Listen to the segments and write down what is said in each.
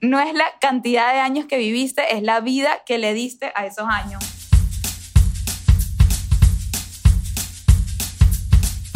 No es la cantidad de años que viviste, es la vida que le diste a esos años.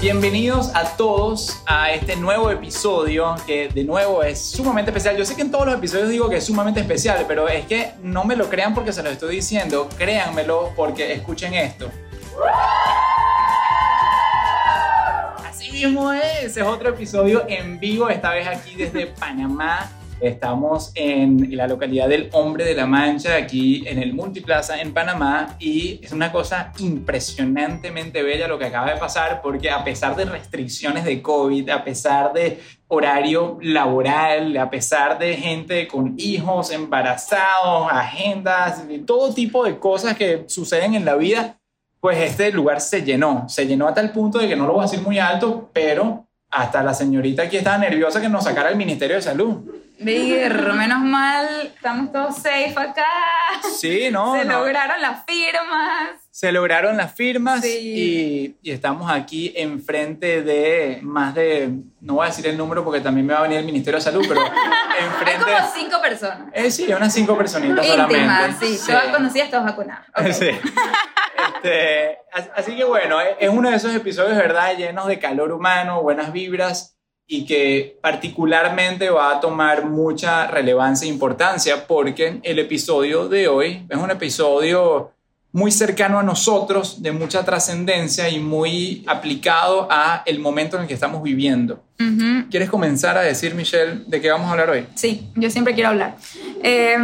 Bienvenidos a todos a este nuevo episodio que de nuevo es sumamente especial. Yo sé que en todos los episodios digo que es sumamente especial, pero es que no me lo crean porque se lo estoy diciendo, créanmelo porque escuchen esto. Así mismo es, es otro episodio en vivo, esta vez aquí desde Panamá. Estamos en la localidad del Hombre de la Mancha, aquí en el Multiplaza en Panamá, y es una cosa impresionantemente bella lo que acaba de pasar, porque a pesar de restricciones de COVID, a pesar de horario laboral, a pesar de gente con hijos, embarazados, agendas, todo tipo de cosas que suceden en la vida, pues este lugar se llenó, se llenó hasta el punto de que no lo voy a decir muy alto, pero hasta la señorita aquí estaba nerviosa que nos sacara el Ministerio de Salud. Vir, menos mal, estamos todos safe acá. Sí, ¿no? Se no. lograron las firmas. Se lograron las firmas Sí. y, y estamos aquí enfrente de más de, no voy a decir el número porque también me va a venir el Ministerio de Salud, pero Hay enfrente... como cinco personas. Eh, sí, unas cinco personitas Íntimas, solamente. sí. Todas conocidas, todas vacunadas. Ok. Sí. Este, as- así que bueno, es uno de esos episodios, ¿verdad? Llenos de calor humano, buenas vibras y que particularmente va a tomar mucha relevancia e importancia porque el episodio de hoy es un episodio muy cercano a nosotros, de mucha trascendencia y muy aplicado a el momento en el que estamos viviendo. Ujú. ¿Quieres comenzar a decir, Michelle, de qué vamos a hablar hoy? Sí, yo siempre quiero hablar. Eh,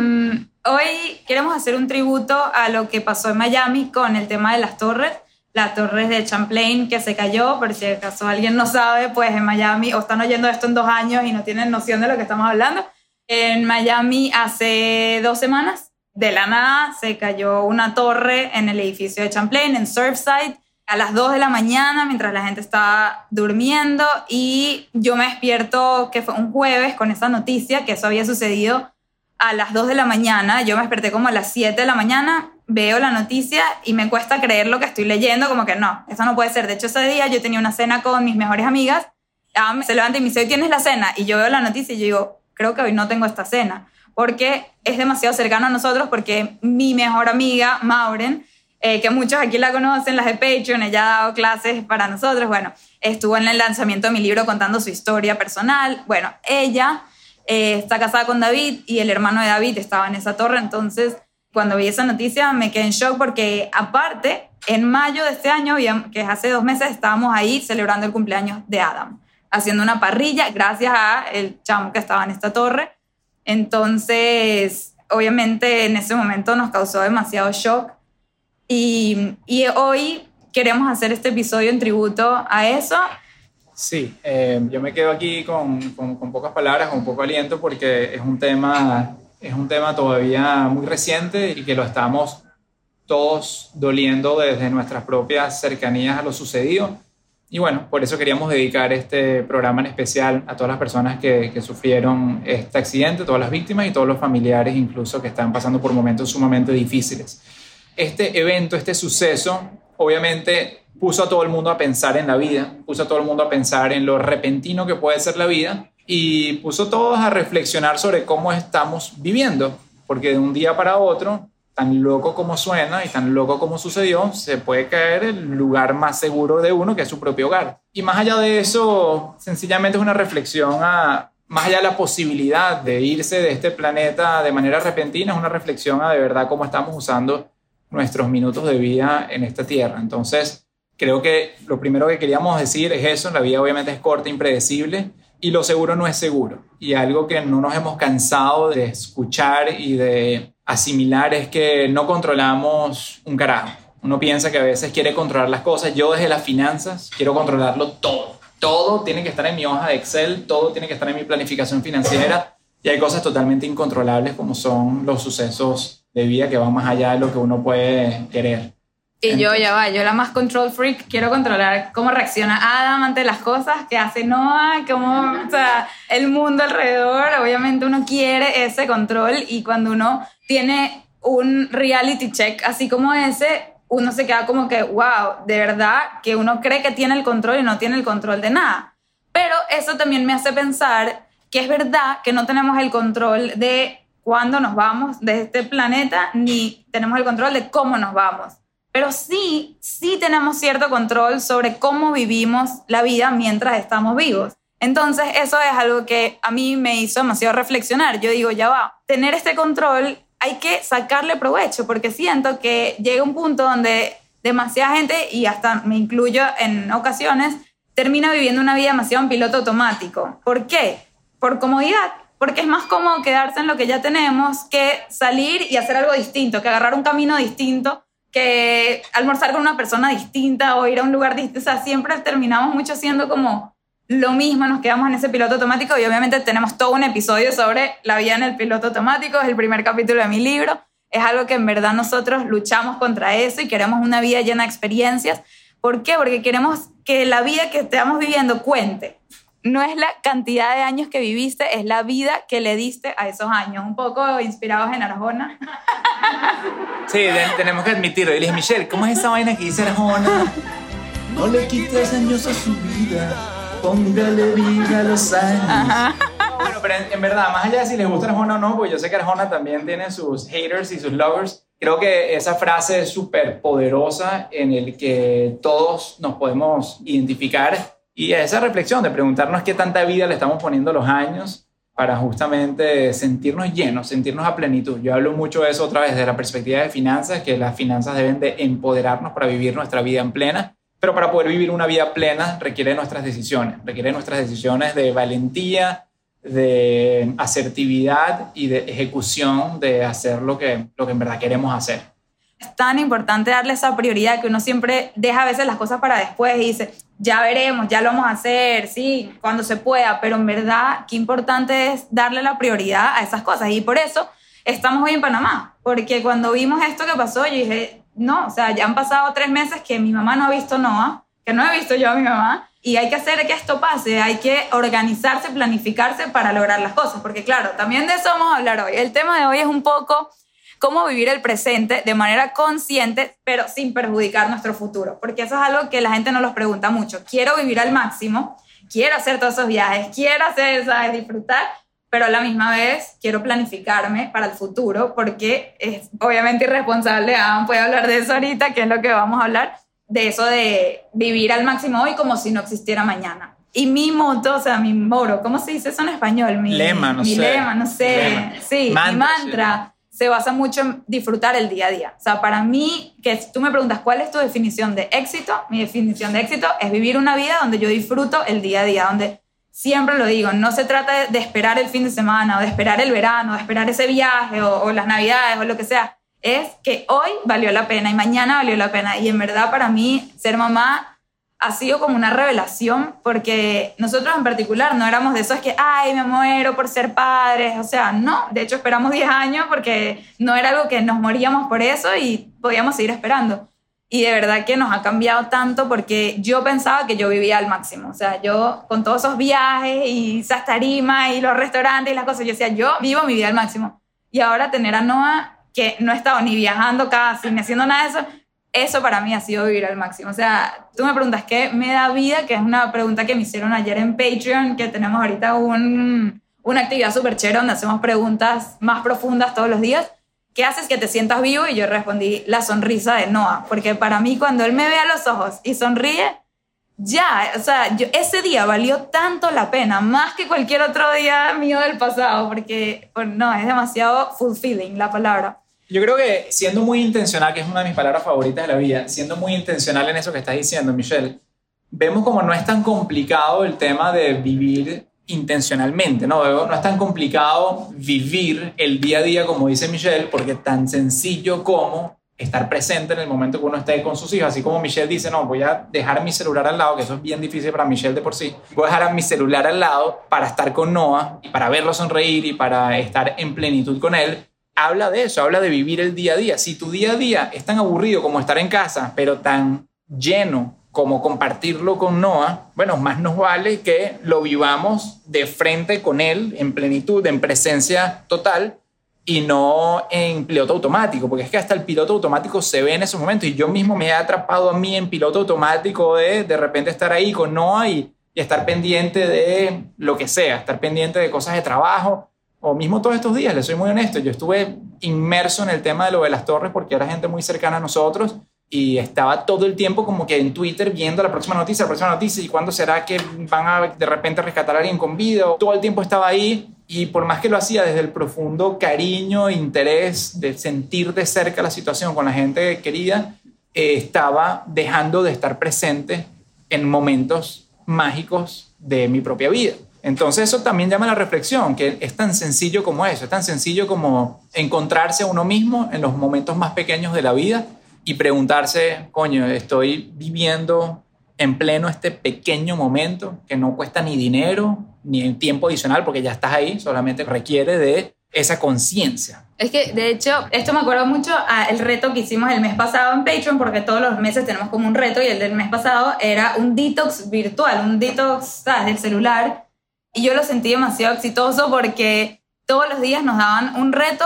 hoy queremos hacer un tributo a lo que pasó en Miami con el tema de las torres. Las torres de Champlain que se cayó, por si acaso alguien no sabe, pues en Miami, o están oyendo esto en dos años y no tienen noción de lo que estamos hablando. En Miami hace dos semanas, de la nada, se cayó una torre en el edificio de Champlain, en Surfside, a las 2 de la mañana, mientras la gente estaba durmiendo, y yo me despierto, que fue un jueves, con esa noticia, que eso había sucedido a las 2 de la mañana. Yo me desperté como a las 7 de la mañana, veo la noticia y me cuesta creer lo que estoy leyendo, como que no, eso no puede ser. De hecho, ese día yo tenía una cena con mis mejores amigas, se levanta y me dice, hoy tienes la cena, y yo veo la noticia y yo digo, creo que hoy no tengo esta cena, porque es demasiado cercano a nosotros, porque mi mejor amiga, Mauren, eh, que muchos aquí la conocen, las de Patreon, ella ha dado clases para nosotros, bueno, estuvo en el lanzamiento de mi libro contando su historia personal, bueno, ella eh, está casada con David y el hermano de David estaba en esa torre, entonces cuando vi esa noticia me quedé en shock porque aparte, en mayo de este año, que es hace dos meses, estábamos ahí celebrando el cumpleaños de Adam, haciendo una parrilla gracias a el chamo que estaba en esta torre. Entonces, obviamente en ese momento nos causó demasiado shock y, y hoy queremos hacer este episodio en tributo a eso. Sí, eh, yo me quedo aquí con, con- con pocas palabras, con poco aliento, porque es un tema, es un tema todavía muy reciente y que lo estamos todos doliendo desde nuestras propias cercanías a lo sucedido. Y bueno, por eso queríamos dedicar este programa en especial a todas las personas que, sufrieron este accidente, todas las víctimas y todos los familiares incluso que están pasando por momentos sumamente difíciles. Este evento, este suceso, obviamente puso a todo el mundo a pensar en la vida, puso a todo el mundo a pensar en lo repentino que puede ser la vida y puso todos a reflexionar sobre cómo estamos viviendo, porque de un día para otro tan loco como suena y tan loco como sucedió, se puede caer el lugar más seguro de uno, que es su propio hogar. Y más allá de eso, sencillamente es una reflexión a, más allá de la posibilidad de irse de este planeta de manera repentina, es una reflexión a de verdad cómo estamos usando nuestros minutos de vida en esta tierra. Entonces, creo que lo primero que queríamos decir es eso, la vida obviamente es corta, impredecible, y lo seguro no es seguro. Y algo que no nos hemos cansado de escuchar y de asimilar es que no controlamos un carajo. Uno piensa que a veces quiere controlar las cosas. Yo desde las finanzas quiero controlarlo todo. Todo tiene que estar en mi hoja de Excel, todo tiene que estar en mi planificación financiera. Y hay cosas totalmente incontrolables como son los sucesos de vida que van más allá de lo que uno puede querer. Y yo ya va, yo la más control freak, quiero controlar cómo reacciona Adam ante las cosas que hace Noah, cómo, o sea, el mundo alrededor, obviamente uno quiere ese control y cuando uno tiene un reality check así como ese, uno se queda como que, wow, de verdad que uno cree que tiene el control y no tiene el control de nada. Pero eso también me hace pensar que es verdad que no tenemos el control de cuándo nos vamos de este planeta, ni tenemos el control de cómo nos vamos. Pero sí, sí tenemos cierto control sobre cómo vivimos la vida mientras estamos vivos. Entonces, eso es algo que a mí me hizo demasiado reflexionar. Yo digo, ya va, tener este control hay que sacarle provecho, porque siento que llega un punto donde demasiada gente, y hasta me incluyo en ocasiones, termina viviendo una vida demasiado en piloto automático. ¿Por qué? Por comodidad, porque es más cómodo quedarse en lo que ya tenemos que salir y hacer algo distinto, que agarrar un camino distinto, que almorzar con una persona distinta o ir a un lugar distinto. O sea, siempre terminamos mucho siendo como lo mismo, nos quedamos en ese piloto automático y obviamente tenemos todo un episodio sobre la vida en el piloto automático, es el primer capítulo de mi libro, es algo que en verdad nosotros luchamos contra eso y queremos una vida llena de experiencias. ¿Por qué? Porque queremos que la vida que estamos viviendo cuente. No es la cantidad de años que viviste, es la vida que le diste a esos años. Un poco inspirados en Arjona. Sí, tenemos que admitirlo. Y le dije, Michelle, ¿cómo es esa vaina que dice Arjona? No le quites años a su vida póngale vida a los años. Bueno, pero en, verdad, más allá de si les gusta Arjona o no, pues yo sé que Arjona también tiene sus haters y sus lovers. Creo que esa frase es súper poderosa en el que todos nos podemos identificar y esa reflexión de preguntarnos qué tanta vida le estamos poniendo los años para justamente sentirnos llenos, sentirnos a plenitud. Yo hablo mucho de eso otra vez desde la perspectiva de finanzas, que las finanzas deben de empoderarnos para vivir nuestra vida en plena pero para poder vivir una vida plena requiere nuestras decisiones, requiere nuestras decisiones de valentía, de asertividad y de ejecución de hacer lo que, lo que en verdad queremos hacer. Es tan importante darle esa prioridad que uno siempre deja a veces las cosas para después y dice, ya veremos, ya lo vamos a hacer, sí, cuando se pueda, pero en verdad qué importante es darle la prioridad a esas cosas y por eso estamos hoy en Panamá, porque cuando vimos esto que pasó, yo dije, no, o sea, ya han pasado tres meses que mi mamá no ha visto Noah, que no he visto yo a mi mamá, y hay que hacer que esto pase, hay que organizarse, planificarse para lograr las cosas, porque claro, también de eso vamos a hablar hoy. El tema de hoy es un poco cómo vivir el presente de manera consciente, pero sin perjudicar nuestro futuro, porque eso es algo que la gente nos los pregunta mucho. Quiero vivir al máximo, quiero hacer todos esos viajes, quiero hacer, ¿sabes? disfrutar, pero a la misma vez quiero planificarme para el futuro porque es obviamente irresponsable, Adam puede hablar de eso ahorita, que es lo que vamos a hablar, de eso de vivir al máximo hoy como si no existiera mañana. Y mi moto, o sea, mi moro, ¿cómo se dice eso en español? Mi lema, no mi sé. lema, no sé. Sí, mi mantra se basa mucho en disfrutar el día a día. O sea, para mí, que tú me preguntas cuál es tu definición de éxito, mi definición de éxito es vivir una vida donde yo disfruto el día a día, donde siempre lo digo, no se trata de esperar el fin de semana o de esperar el verano, de esperar ese viaje o, las navidades o lo que sea. Es que hoy valió la pena y mañana valió la pena. Y en verdad para mí ser mamá ha sido como una revelación porque nosotros en particular no éramos de esos que, ay, me muero por ser padres. O sea, no, de hecho esperamos 10 años porque no era algo que nos moríamos por eso y podíamos seguir esperando. Y de verdad que nos ha cambiado tanto porque yo pensaba que yo vivía al máximo. O sea, yo con todos esos viajes y esas tarimas y los restaurantes y las cosas, yo decía, yo vivo mi vida al máximo. Y ahora tener a Noah, que no he estado ni viajando casi, ni haciendo nada de eso, eso para mí ha sido vivir al máximo. O sea, tú me preguntas qué me da vida, que es una pregunta que me hicieron ayer en Patreon, que tenemos ahorita un, una actividad súper chévere donde hacemos preguntas más profundas todos los días. ¿qué haces que te sientas vivo? Y yo respondí, la sonrisa de Noah, porque para mí cuando él me ve a los ojos y sonríe, ya, o sea, ese día valió tanto la pena, más que cualquier otro día mío del pasado, porque no, es demasiado fulfilling la palabra. Yo creo que siendo muy intencional, que es una de mis palabras favoritas de la vida, siendo muy intencional en eso que estás diciendo, Michelle, vemos como no es tan complicado el tema de vivir intencionalmente, ¿no? No es tan complicado vivir el día a día, como dice Michelle, porque tan sencillo como estar presente en el momento que uno esté con sus hijos, así como Michelle dice, no, voy a dejar mi celular al lado, que eso es bien difícil para Michelle de por sí, voy a dejar mi celular al lado para estar con Noah y para verlo sonreír y para estar en plenitud con él. Habla de eso, habla de vivir el día a día. Si tu día a día es tan aburrido como estar en casa, pero tan lleno como compartirlo con Noah, bueno, más nos vale que lo vivamos de frente con él, en plenitud, en presencia total, y no en piloto automático, porque es que hasta el piloto automático se ve en esos momentos y yo mismo me he atrapado a mí en piloto automático de de repente estar ahí con Noah y, y estar pendiente de lo que sea, estar pendiente de cosas de trabajo o mismo todos estos días, le soy muy honesto, yo estuve inmerso en el tema de lo de las torres porque era gente muy cercana a nosotros y estaba todo el tiempo como que en Twitter viendo la próxima noticia, la próxima noticia y cuándo será que van a de repente rescatar a alguien con vida. Todo el tiempo estaba ahí y por más que lo hacía desde el profundo cariño interés de sentir de cerca la situación con la gente querida, eh, estaba dejando de estar presente en momentos mágicos de mi propia vida. Entonces eso también llama a la reflexión, que es tan sencillo como eso, es tan sencillo como encontrarse a uno mismo en los momentos más pequeños de la vida y preguntarse, coño, estoy viviendo en pleno este pequeño momento que no cuesta ni dinero ni tiempo adicional porque ya estás ahí, solamente requiere de esa conciencia. Es que, de hecho, esto me acuerdo mucho al reto que hicimos el mes pasado en Patreon, porque todos los meses tenemos como un reto y el del mes pasado era un detox virtual, un detox ¿sabes? del celular. Y yo lo sentí demasiado exitoso porque todos los días nos daban un reto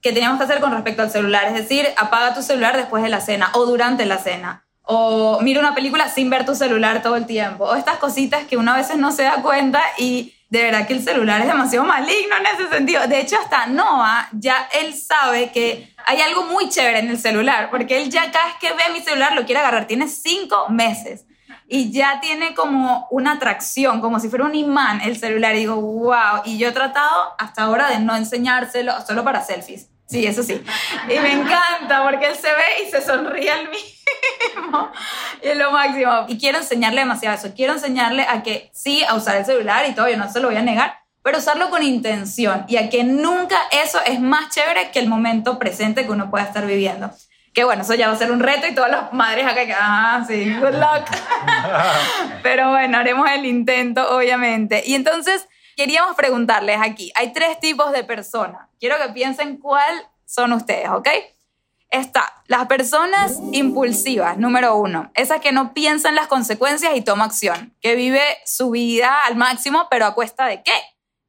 que teníamos que hacer con respecto al celular. Es decir, apaga tu celular después de la cena o durante la cena. O mira una película sin ver tu celular todo el tiempo. O estas cositas que uno a veces no se da cuenta y de verdad que el celular es demasiado maligno en ese sentido. De hecho, hasta Noah ya él sabe que hay algo muy chévere en el celular, porque él ya cada vez que ve mi celular lo quiere agarrar. Tiene cinco meses y ya tiene como una atracción, como si fuera un imán el celular. Y digo, wow. Y yo he tratado hasta ahora de no enseñárselo solo para selfies. Sí, eso sí. Y me encanta porque él se ve y se sonríe al mismo. Y es lo máximo. Y quiero enseñarle demasiado eso. Quiero enseñarle a que sí, a usar el celular y todo, yo no se lo voy a negar, pero usarlo con intención y a que nunca eso es más chévere que el momento presente que uno pueda estar viviendo. Que bueno, eso ya va a ser un reto y todas las madres acá ah, sí, good luck. pero bueno, haremos el intento, obviamente. Y entonces queríamos preguntarles aquí, hay tres tipos de personas. Quiero que piensen cuál son ustedes, ¿ok? Está las personas impulsivas, número uno, esas que no piensan las consecuencias y toma acción, que vive su vida al máximo, pero a cuesta de qué?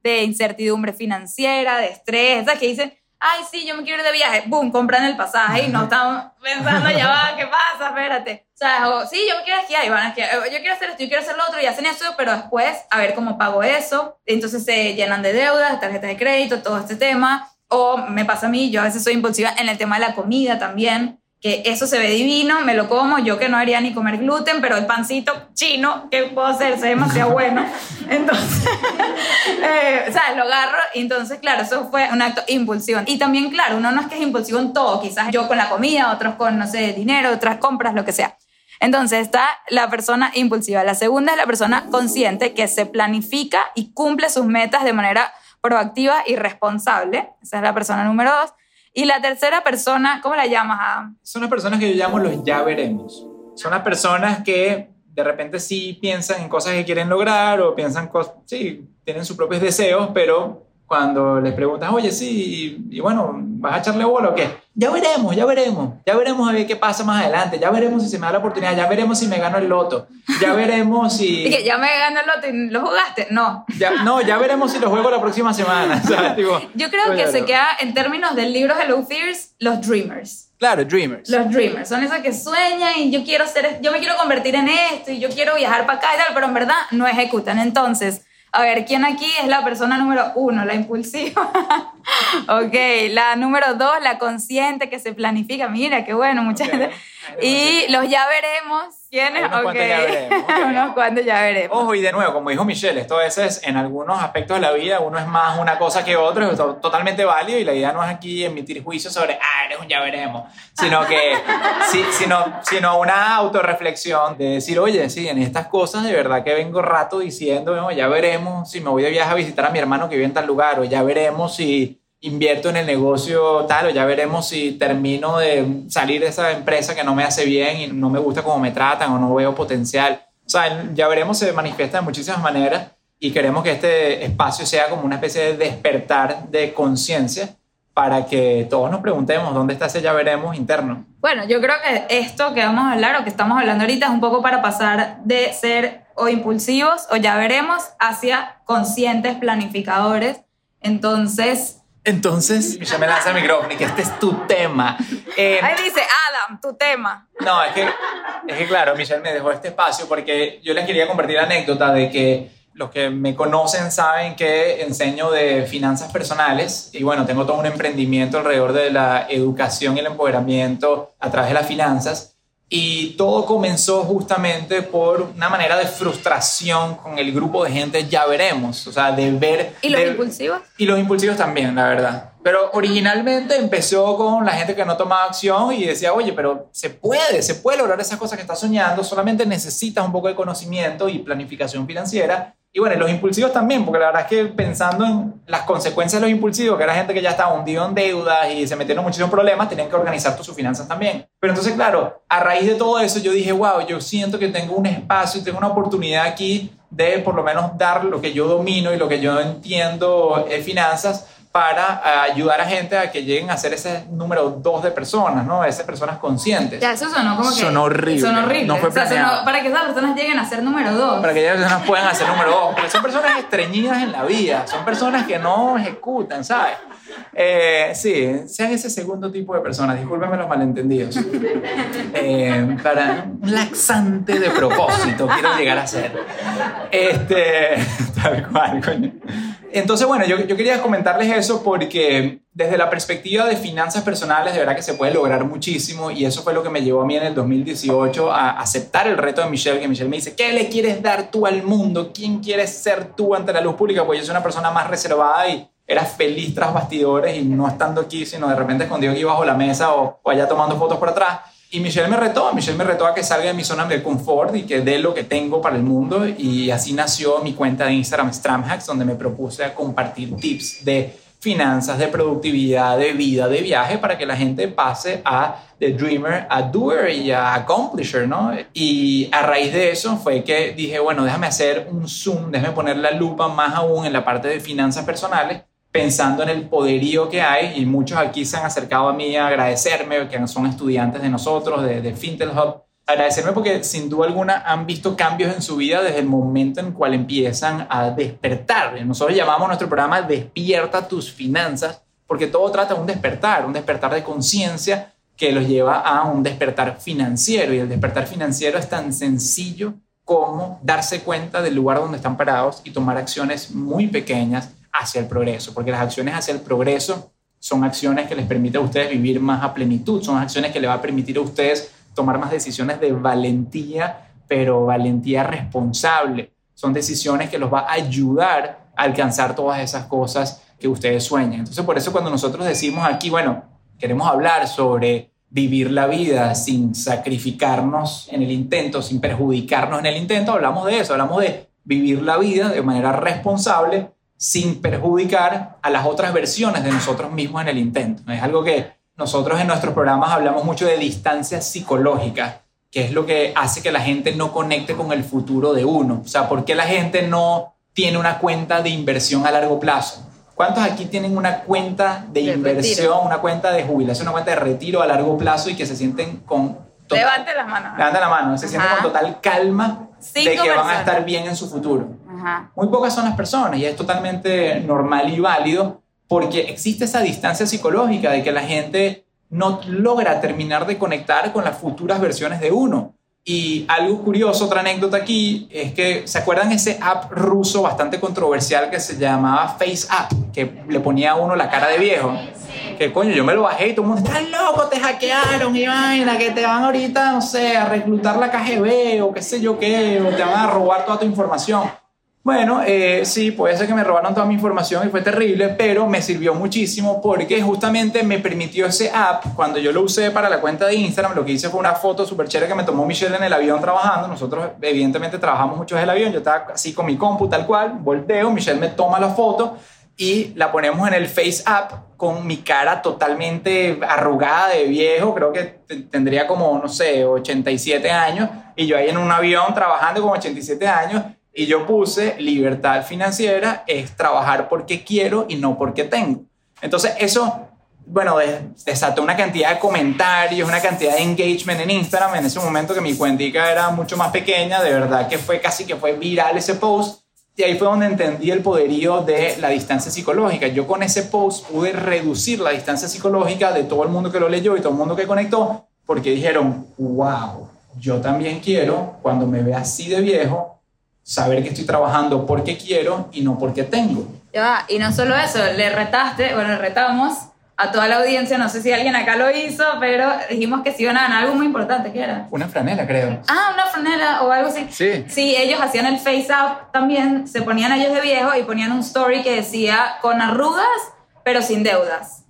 De incertidumbre financiera, de estrés, esas que dicen, ay, sí, yo me quiero ir de viaje, boom, compran el pasaje y no están pensando, ya va, ¿qué pasa? Espérate. O sea, o, sí, yo me quiero esquiar y van a esquiar, yo quiero hacer esto, yo quiero hacer lo otro y hacen eso, pero después, a ver cómo pago eso. Entonces se llenan de deudas, tarjetas de crédito, todo este tema. O me pasa a mí, yo a veces soy impulsiva en el tema de la comida también que eso se ve divino, me lo como, yo que no haría ni comer gluten, pero el pancito chino, ¿qué puedo hacer? Se ve demasiado bueno. Entonces, eh, ¿sabes? Lo agarro y entonces, claro, eso fue un acto impulsivo. Y también, claro, uno no es que es impulsivo en todo, quizás yo con la comida, otros con, no sé, dinero, otras compras, lo que sea. Entonces está la persona impulsiva. La segunda es la persona consciente que se planifica y cumple sus metas de manera proactiva y responsable. Esa es la persona número dos. Y la tercera persona, ¿cómo la llamas? Adam? Son las personas que yo llamo los ya veremos. Son las personas que de repente sí piensan en cosas que quieren lograr o piensan cosas, sí, tienen sus propios deseos, pero cuando les preguntas, oye, sí, y, bueno, ¿vas a echarle bola o qué? Ya veremos, ya veremos, ya veremos a ver qué pasa más adelante, ya veremos si se me da la oportunidad, ya veremos si me gano el loto, ya veremos si... ¿Y que ya me gano el loto y lo jugaste? No. Ya, no, ya veremos si lo juego la próxima semana. Yo creo que se queda en términos del libro Hello Fears, los dreamers. Claro, dreamers. Los dreamers, son esos que sueñan y yo quiero ser, yo me quiero convertir en esto y yo quiero viajar para acá y tal, pero en verdad no ejecutan. Entonces, a ver, ¿quién aquí es la persona número uno, la impulsiva? ok, la número dos, la consciente que se planifica. Mira, qué bueno, mucha gente. Y los ya veremos. ¿Quiénes? Unos cuantos ya veremos. Unos cuantos ya veremos. Ojo, y de nuevo, como dijo Michelle, esto a veces en algunos aspectos de la vida uno es más una cosa que otro, es to- totalmente válido y la idea no es aquí emitir juicios sobre, ah, eres un ya veremos, sino que, sino, sino una autorreflexión de decir, oye, sí, en estas cosas de verdad que vengo rato diciendo, "No, ya veremos si me voy de viaje a visitar a mi hermano que vive en tal lugar, o ya veremos si invierto en el negocio tal, o ya veremos si termino de salir de esa empresa que no me hace bien y no me gusta cómo me tratan o no veo potencial. O sea, ya veremos se manifiesta de muchísimas maneras y queremos que este espacio sea como una especie de despertar de conciencia para que todos nos preguntemos dónde está ese ya veremos interno. Bueno, yo creo que esto que vamos a hablar o que estamos hablando ahorita es un poco para pasar de ser o impulsivos o ya veremos hacia conscientes planificadores. Entonces, Entonces, ya me lanza el micrófono y que este es tu tema. Eh, ahí dice Adam, tu tema. No, es que, es que claro, Michelle me dejó este espacio porque yo les quería compartir la anécdota de que los que me conocen saben que enseño de finanzas personales y bueno, tengo todo un emprendimiento alrededor de la educación y el empoderamiento a través de las finanzas y todo comenzó justamente por una manera de frustración con el grupo de gente, ya veremos, o sea, de ver... ¿Y los de- impulsivos? y los impulsivos también, la verdad. Pero originalmente empezó con la gente que no tomaba acción y decía, oye, pero se puede, se puede lograr esas cosas que estás soñando, solamente necesitas un poco de conocimiento y planificación financiera. Y bueno, y los impulsivos también, porque la verdad es que pensando en las consecuencias de los impulsivos, que era gente que ya estaba hundido en deudas y se metieron en muchísimos problemas, tenían que organizar tus finanzas también. Pero entonces, claro, a raíz de todo eso, yo dije, wow, yo siento que tengo un espacio, tengo una oportunidad aquí de por lo menos dar lo que yo domino y lo que yo entiendo en finanzas para eh, ayudar a gente a que lleguen a ser ese número dos de personas, ¿no? Esas personas conscientes. Ya, eso sonó como que... Sonó horrible. Sonó horrible. No fue O sea, sonó- planeado. para que esas personas lleguen a ser número dos. Para que ellas personas puedan hacer número dos. Porque son personas estreñidas en la vida. Son personas que no ejecutan, ¿sabes? Eh, sí, sean ese segundo tipo de personas. Discúlpenme los malentendidos. Eh, para un laxante de propósito quiero llegar a ser. Este, Entonces, bueno, yo, yo quería comentarles eso porque desde la perspectiva de finanzas personales, de verdad que se puede lograr muchísimo y eso fue lo que me llevó a mí en el 2018 a aceptar el reto de Michelle, que Michelle me dice, ¿qué le quieres dar tú al mundo? ¿Quién quieres ser tú ante la luz pública? Pues yo soy una persona más reservada y era feliz tras bastidores y no estando aquí, sino de repente escondido aquí bajo la mesa o, o allá tomando fotos por atrás. Y Michelle me retó, Michelle me retó a que salga de mi zona de confort y que dé lo que tengo para el mundo. Y así nació mi cuenta de Instagram Stramhacks, donde me propuse a compartir tips de finanzas, de productividad, de vida, de viaje, para que la gente pase a The Dreamer, a Doer y a Accomplisher, ¿no? Y a raíz de eso fue que dije, bueno, déjame hacer un zoom, déjame poner la lupa más aún en la parte de finanzas personales pensando en el poderío que hay y muchos aquí se han acercado a mí a agradecerme, que son estudiantes de nosotros, de, de Fintel Hub, agradecerme porque sin duda alguna han visto cambios en su vida desde el momento en cual empiezan a despertar. Nosotros llamamos nuestro programa Despierta tus finanzas porque todo trata de un despertar, un despertar de conciencia que los lleva a un despertar financiero y el despertar financiero es tan sencillo como darse cuenta del lugar donde están parados y tomar acciones muy pequeñas hacia el progreso, porque las acciones hacia el progreso son acciones que les permiten a ustedes vivir más a plenitud, son acciones que les va a permitir a ustedes tomar más decisiones de valentía, pero valentía responsable. Son decisiones que los va a ayudar a alcanzar todas esas cosas que ustedes sueñan. Entonces, por eso cuando nosotros decimos aquí, bueno, queremos hablar sobre vivir la vida sin sacrificarnos en el intento, sin perjudicarnos en el intento, hablamos de eso, hablamos de vivir la vida de manera responsable sin perjudicar a las otras versiones de nosotros mismos en el intento. Es algo que nosotros en nuestros programas hablamos mucho de distancia psicológica, que es lo que hace que la gente no conecte con el futuro de uno. O sea, ¿por qué la gente no tiene una cuenta de inversión a largo plazo? ¿Cuántos aquí tienen una cuenta de, De inversión, retiro. una cuenta de jubilación, una cuenta de retiro a largo plazo y que se sienten con... total- Levante las manos. Levanta la mano, se sienten con total calma de que van a personas. estar bien en su futuro. Ajá. Muy pocas son las personas y es totalmente normal y válido porque existe esa distancia psicológica de que la gente no logra terminar de conectar con las futuras versiones de uno. Y algo curioso, otra anécdota aquí, es que ¿se acuerdan ese app ruso bastante controversial que se llamaba Face App, que le ponía a uno la cara de viejo? que coño, yo me lo bajé y todo el mundo, estás loco, te hackearon y vaina, que te van ahorita, no sé, a reclutar la KGB o qué sé yo qué, o te van a robar toda tu información. Bueno, eh, sí, puede ser que me robaron toda mi información y fue terrible, pero me sirvió muchísimo porque justamente me permitió ese app, cuando yo lo usé para la cuenta de Instagram, lo que hice fue una foto súper chévere que me tomó Michelle en el avión trabajando. Nosotros evidentemente trabajamos mucho en el avión, yo estaba así con mi compu tal cual, volteo, Michelle me toma la foto y la ponemos en el Face App con mi cara totalmente arrugada de viejo, creo que tendría como, no sé, 87 años, y yo ahí en un avión trabajando con 87 años, y yo puse libertad financiera es trabajar porque quiero y no porque tengo. Entonces eso, bueno, desató una cantidad de comentarios, una cantidad de engagement en Instagram. En ese momento que mi cuentica era mucho más pequeña, de verdad que fue casi que fue viral ese post. Y ahí fue donde entendí el poderío de la distancia psicológica. Yo con ese post pude reducir la distancia psicológica de todo el mundo que lo leyó y todo el mundo que conectó, porque dijeron, wow, yo también quiero, cuando me vea así de viejo, saber que estoy trabajando porque quiero y no porque tengo. Ya y no solo eso, le retaste, bueno, le retamos a toda la audiencia, no sé si alguien acá lo hizo, pero dijimos que sí iban a ganar algo muy importante, ¿qué era? Una franela, creo. Ah, una franela o algo así. Sí. Sí, ellos hacían el face up también, se ponían ellos de viejo y ponían un story que decía con arrugas, pero sin deudas.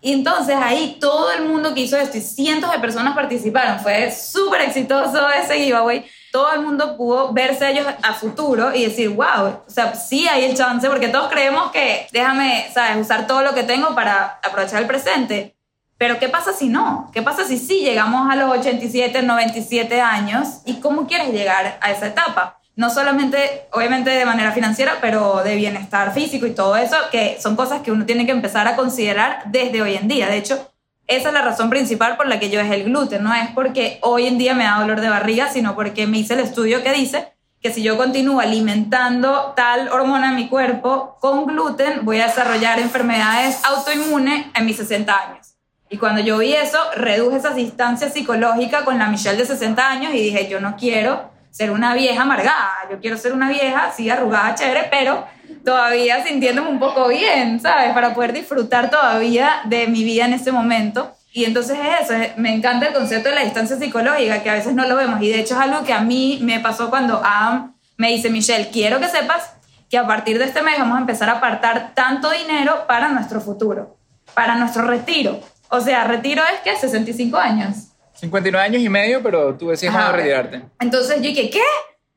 Y entonces ahí todo el mundo que hizo esto y cientos de personas participaron. Fue súper exitoso ese giveaway todo el mundo pudo verse ellos a futuro y decir, wow, o sea, sí hay el chance, porque todos creemos que déjame, ¿sabes?, usar todo lo que tengo para aprovechar el presente. Pero ¿qué pasa si no? ¿Qué pasa si sí llegamos a los 87, 97 años? ¿Y cómo quieres llegar a esa etapa? No solamente, obviamente, de manera financiera, pero de bienestar físico y todo eso, que son cosas que uno tiene que empezar a considerar desde hoy en día. De hecho, esa es la razón principal por la que yo dejé el gluten. No es porque hoy en día me da dolor de barriga, sino porque me hice el estudio que dice que si yo continúo alimentando tal hormona en mi cuerpo con gluten, voy a desarrollar enfermedades autoinmunes en mis 60 años. Y cuando yo vi eso, reduje esa distancia psicológica con la Michelle de 60 años y dije, yo no quiero ser una vieja amargada, yo quiero ser una vieja, sí, arrugada, chévere, pero todavía sintiéndome un poco bien, ¿sabes? Para poder disfrutar todavía de mi vida en este momento. Y entonces es eso, me encanta el concepto de la distancia psicológica, que a veces no lo vemos. Y de hecho es algo que a mí me pasó cuando Adam me dice, Michelle, quiero que sepas que a partir de este mes vamos a empezar a apartar tanto dinero para nuestro futuro, para nuestro retiro. O sea, retiro es que 65 años. 59 años y medio, pero tú decías a retirarte. Entonces yo dije, ¿qué?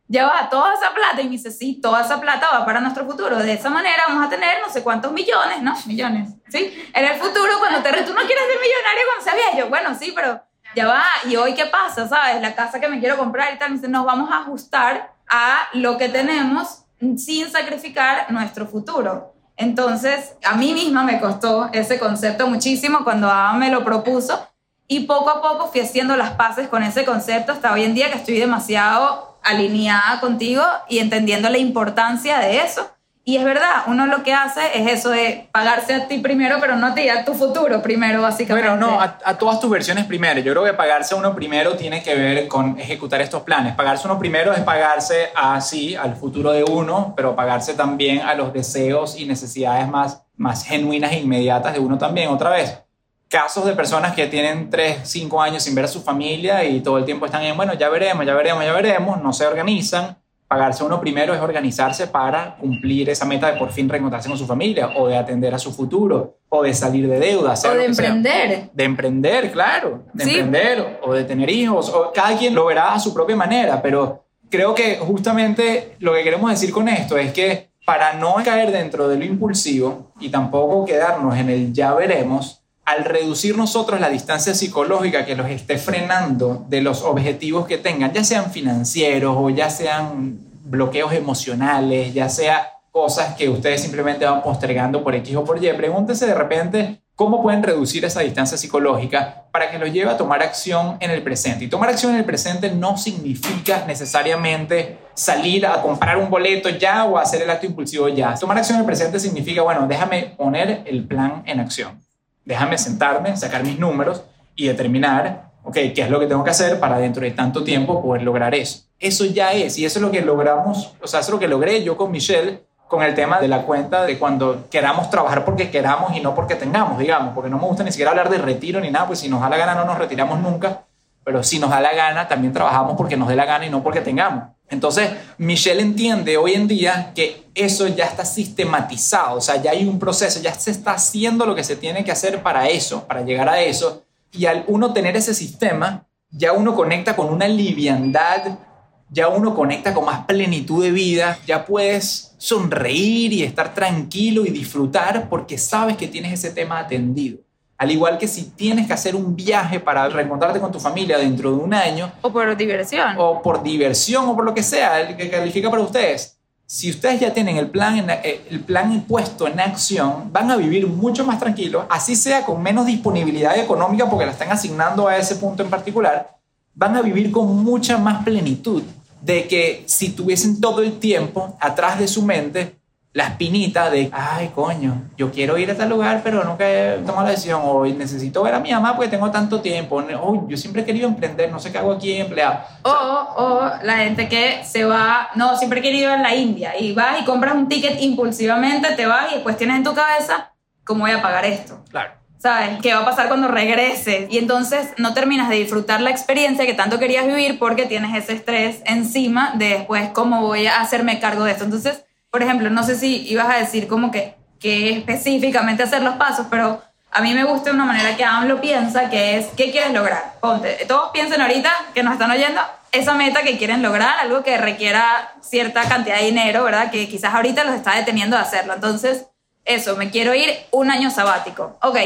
Lleva toda esa plata y me dice, sí, toda esa plata va para nuestro futuro. De esa manera vamos a tener no sé cuántos millones, ¿no? Millones, ¿sí? En el futuro, cuando te tú no quieres ser millonario cuando seas viejo. Bueno, sí, pero ya va. ¿Y hoy qué pasa? ¿Sabes? La casa que me quiero comprar y tal, me dice, nos vamos a ajustar a lo que tenemos sin sacrificar nuestro futuro. Entonces, a mí misma me costó ese concepto muchísimo cuando Adam me lo propuso y poco a poco fui haciendo las paces con ese concepto hasta hoy en día que estoy demasiado alineada contigo y entendiendo la importancia de eso. Y es verdad, uno lo que hace es eso de pagarse a ti primero, pero no a ti, a tu futuro primero, básicamente. Bueno, no, a, todas tus versiones primero. Yo creo que pagarse a uno primero tiene que ver con ejecutar estos planes. Pagarse uno primero es pagarse así al futuro de uno, pero pagarse también a los deseos y necesidades más, más genuinas e inmediatas de uno también, otra vez casos de personas que tienen 3, 5 años sin ver a su familia y todo el tiempo están en, bueno, ya veremos, ya veremos, ya veremos, no se organizan. Pagarse uno primero es organizarse para cumplir esa meta de por fin reencontrarse con su familia o de atender a su futuro o de salir de deudas. O de emprender. De emprender, claro. De emprender o de tener hijos. O cada quien lo verá a su propia manera, pero creo que justamente lo que queremos decir con esto es que para no caer dentro de lo impulsivo y tampoco quedarnos en el ya veremos, al reducir nosotros la distancia psicológica que los esté frenando de los objetivos que tengan, ya sean financieros o ya sean bloqueos emocionales, ya sea cosas que ustedes simplemente van postergando por X o por Y, pregúntese de repente cómo pueden reducir esa distancia psicológica para que los lleve a tomar acción en el presente. Y tomar acción en el presente no significa necesariamente salir a comprar un boleto ya o hacer el acto impulsivo ya. Tomar acción en el presente significa, bueno, déjame poner el plan en acción déjame sentarme, sacar mis números y determinar, ok, qué es lo que tengo que hacer para dentro de tanto tiempo poder lograr eso. Eso ya es, y eso es lo que logramos, o sea, eso es lo que logré yo con Michelle con el tema de la cuenta de cuando queramos trabajar porque queramos y no porque tengamos, digamos, porque no me gusta ni siquiera hablar de retiro ni nada, pues si nos da la gana no nos retiramos nunca, pero si nos da la gana también trabajamos porque nos dé la gana y no porque tengamos. Entonces, Michelle entiende hoy en día que eso ya está sistematizado, o sea, ya hay un proceso, ya se está haciendo lo que se tiene que hacer para eso, para llegar a eso, y al uno tener ese sistema, ya uno conecta con una liviandad, ya uno conecta con más plenitud de vida, ya puedes sonreír y estar tranquilo y disfrutar porque sabes que tienes ese tema atendido. Al igual que si tienes que hacer un viaje para reencontrarte con tu familia dentro de un año. O por diversión. O por diversión o por lo que sea, el que califica para ustedes. Si ustedes ya tienen el plan, eh, el plan puesto en acción, van a vivir mucho más tranquilos, así sea con menos disponibilidad económica porque la están asignando a ese punto en particular, van a vivir con mucha más plenitud de que si tuviesen todo el tiempo atrás de su mente la espinita de, ay, coño, yo quiero ir a tal lugar, pero nunca he tomado la decisión, o necesito ver a mi mamá porque tengo tanto tiempo, o yo siempre he querido emprender, no sé qué hago aquí empleado. O, o, la gente que se va, no, siempre he querido ir a la India, y vas y compras un ticket impulsivamente, te vas y después tienes en tu cabeza, ¿cómo voy a pagar esto? Claro. ¿Sabes? ¿Qué va a pasar cuando regreses? Y entonces no terminas de disfrutar la experiencia que tanto querías vivir porque tienes ese estrés encima de después cómo voy a hacerme cargo de esto. Entonces, por ejemplo, no sé si ibas a decir como que, que específicamente hacer los pasos, pero a mí me gusta una manera que Adam lo piensa, que es, ¿qué quieres lograr? Ponte, todos piensen ahorita que nos están oyendo, esa meta que quieren lograr, algo que requiera cierta cantidad de dinero, ¿verdad? Que quizás ahorita los está deteniendo de hacerlo. Entonces, eso, me quiero ir un año sabático. Ok,